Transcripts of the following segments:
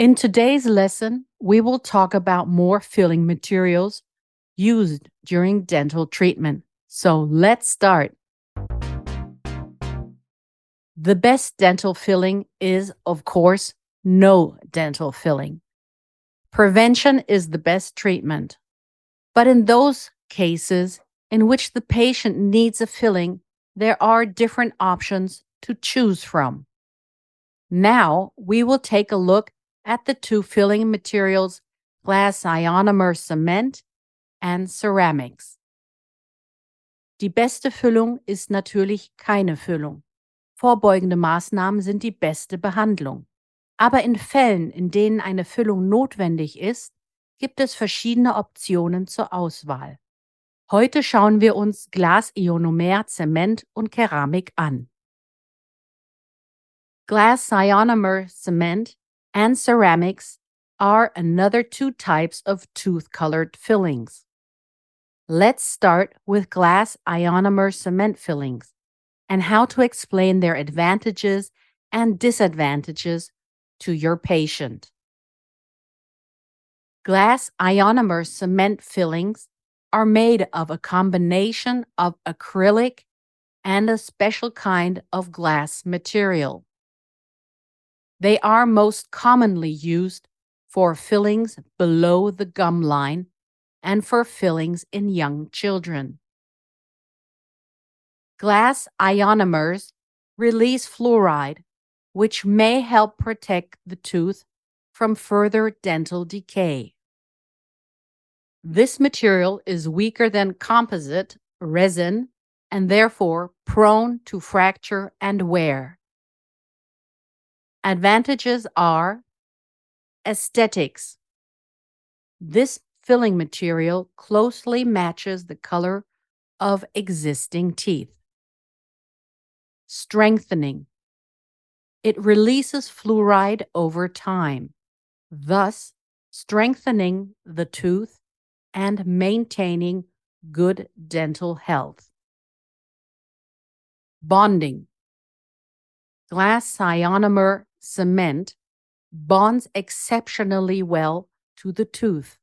In today's lesson, we will talk about more filling materials used during dental treatment. So let's start. The best dental filling is, of course, no dental filling. Prevention is the best treatment. But in those cases in which the patient needs a filling, there are different options to choose from. Now we will take a look at the two filling materials, glass ionomer cement and ceramics. Die beste Füllung ist natürlich keine Füllung. Vorbeugende Maßnahmen sind die beste Behandlung. Aber in Fällen, in denen eine Füllung notwendig ist, gibt es verschiedene Optionen zur Auswahl. Heute schauen wir uns Glas-Ionomer, Zement und Keramik an. Glass ionomer cement and ceramics are another two types of tooth colored fillings. Let's start with glass ionomer cement fillings and how to explain their advantages and disadvantages to your patient. Glass ionomer cement fillings are made of a combination of acrylic and a special kind of glass material. They are most commonly used for fillings below the gum line and for fillings in young children. Glass ionomers release fluoride, which may help protect the tooth from further dental decay. This material is weaker than composite resin and therefore prone to fracture and wear. Advantages are aesthetics. This filling material closely matches the color of existing teeth. Strengthening. It releases fluoride over time, thus strengthening the tooth and maintaining good dental health. Bonding. Glass ionomer cement bonds exceptionally well to the tooth,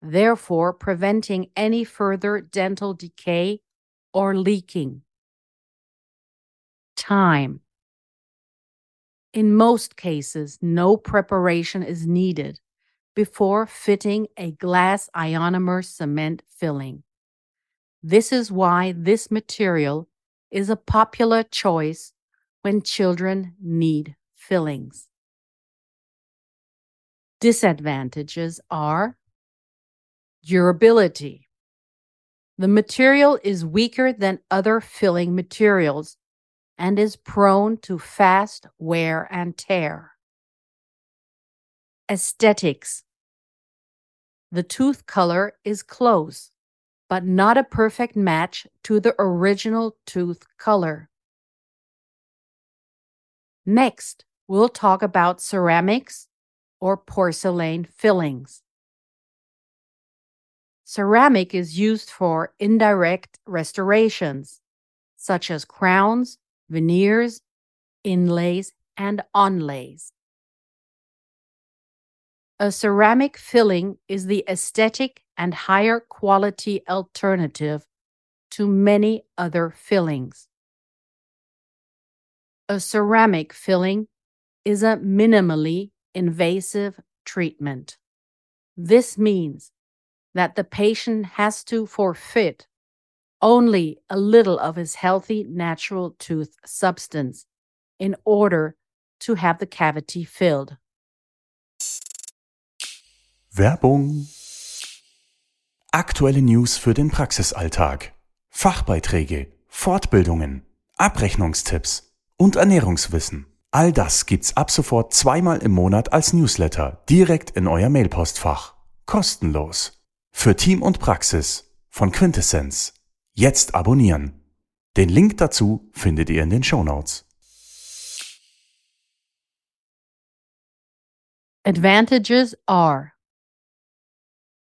therefore preventing any further dental decay or leaking. Time. In most cases, no preparation is needed before fitting a glass ionomer cement filling. This is why this material is a popular choice when children need fillings. Disadvantages are durability. The material is weaker than other filling materials and is prone to fast wear and tear. Aesthetics. The tooth color is close, but not a perfect match to the original tooth color. Next, we'll talk about ceramics or porcelain fillings. Ceramic is used for indirect restorations, such as crowns, veneers, inlays, and onlays. A ceramic filling is the aesthetic and higher quality alternative to many other fillings. A ceramic filling is a minimally invasive treatment. This means that the patient has to forfeit only a little of his healthy natural tooth substance in order to have the cavity filled. Werbung. Aktuelle News für den Praxisalltag. Fachbeiträge, Fortbildungen, Abrechnungstipps und Ernährungswissen. All das gibt's ab sofort zweimal im Monat als Newsletter direkt in euer Mailpostfach. Kostenlos. Für Team und Praxis von Quintessenz. Jetzt abonnieren. Den Link dazu findet ihr in den Shownotes. Advantages are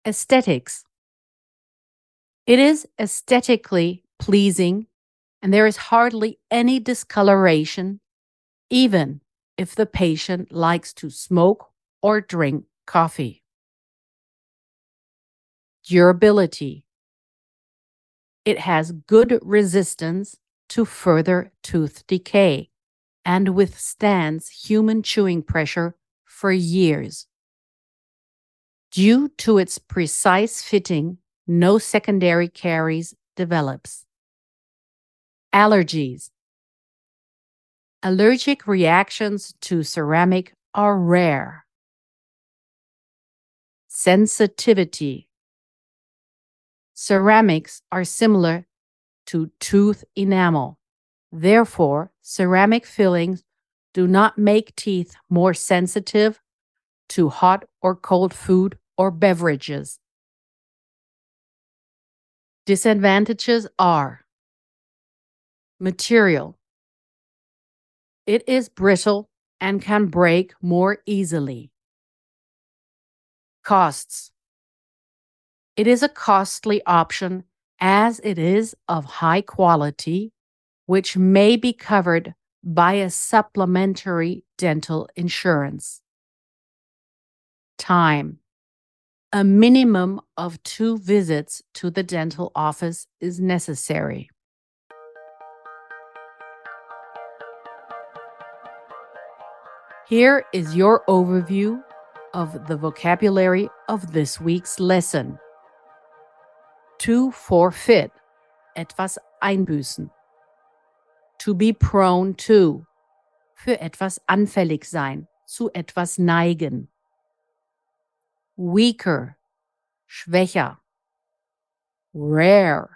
aesthetics. It is aesthetically pleasing and there is hardly any discoloration, even if the patient likes to smoke or drink coffee. Durability. It has good resistance to further tooth decay and withstands human chewing pressure for years. Due to its precise fitting, no secondary caries develops. Allergies. Allergic reactions to ceramic are rare. Sensitivity. Ceramics are similar to tooth enamel. Therefore, ceramic fillings do not make teeth more sensitive to hot or cold food or beverages. Disadvantages are material. It is brittle and can break more easily. Costs. It is a costly option as it is of high quality, which may be covered by a supplementary dental insurance. Time. A minimum of two visits to the dental office is necessary. Here is your overview of the vocabulary of this week's lesson. To forfeit, etwas einbüßen. To be prone to, für etwas anfällig sein, zu etwas neigen. Weaker, schwächer. Rare,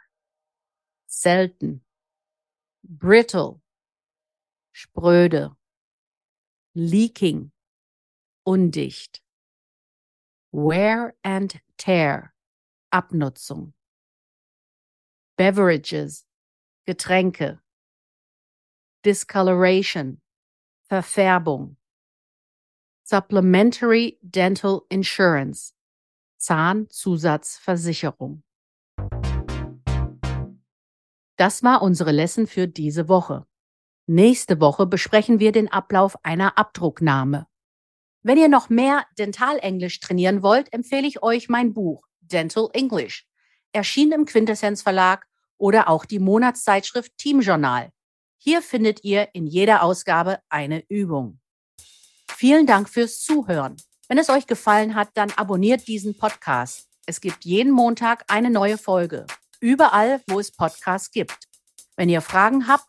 selten. Brittle, spröde. Leaking, undicht. Wear and tear, Abnutzung. Beverages, Getränke. Discoloration, Verfärbung. Supplementary Dental Insurance, Zahnzusatzversicherung. Das war unsere Lesson für diese Woche. Nächste Woche besprechen wir den Ablauf einer Abdrucknahme. Wenn ihr noch mehr Dentalenglisch trainieren wollt, empfehle ich euch mein Buch Dental English, erschienen im Quintessenz Verlag oder auch die Monatszeitschrift Team Journal. Hier findet ihr in jeder Ausgabe eine Übung. Vielen Dank fürs Zuhören. Wenn es euch gefallen hat, dann abonniert diesen Podcast. Es gibt jeden Montag eine neue Folge. Überall, wo es Podcasts gibt. Wenn ihr Fragen habt,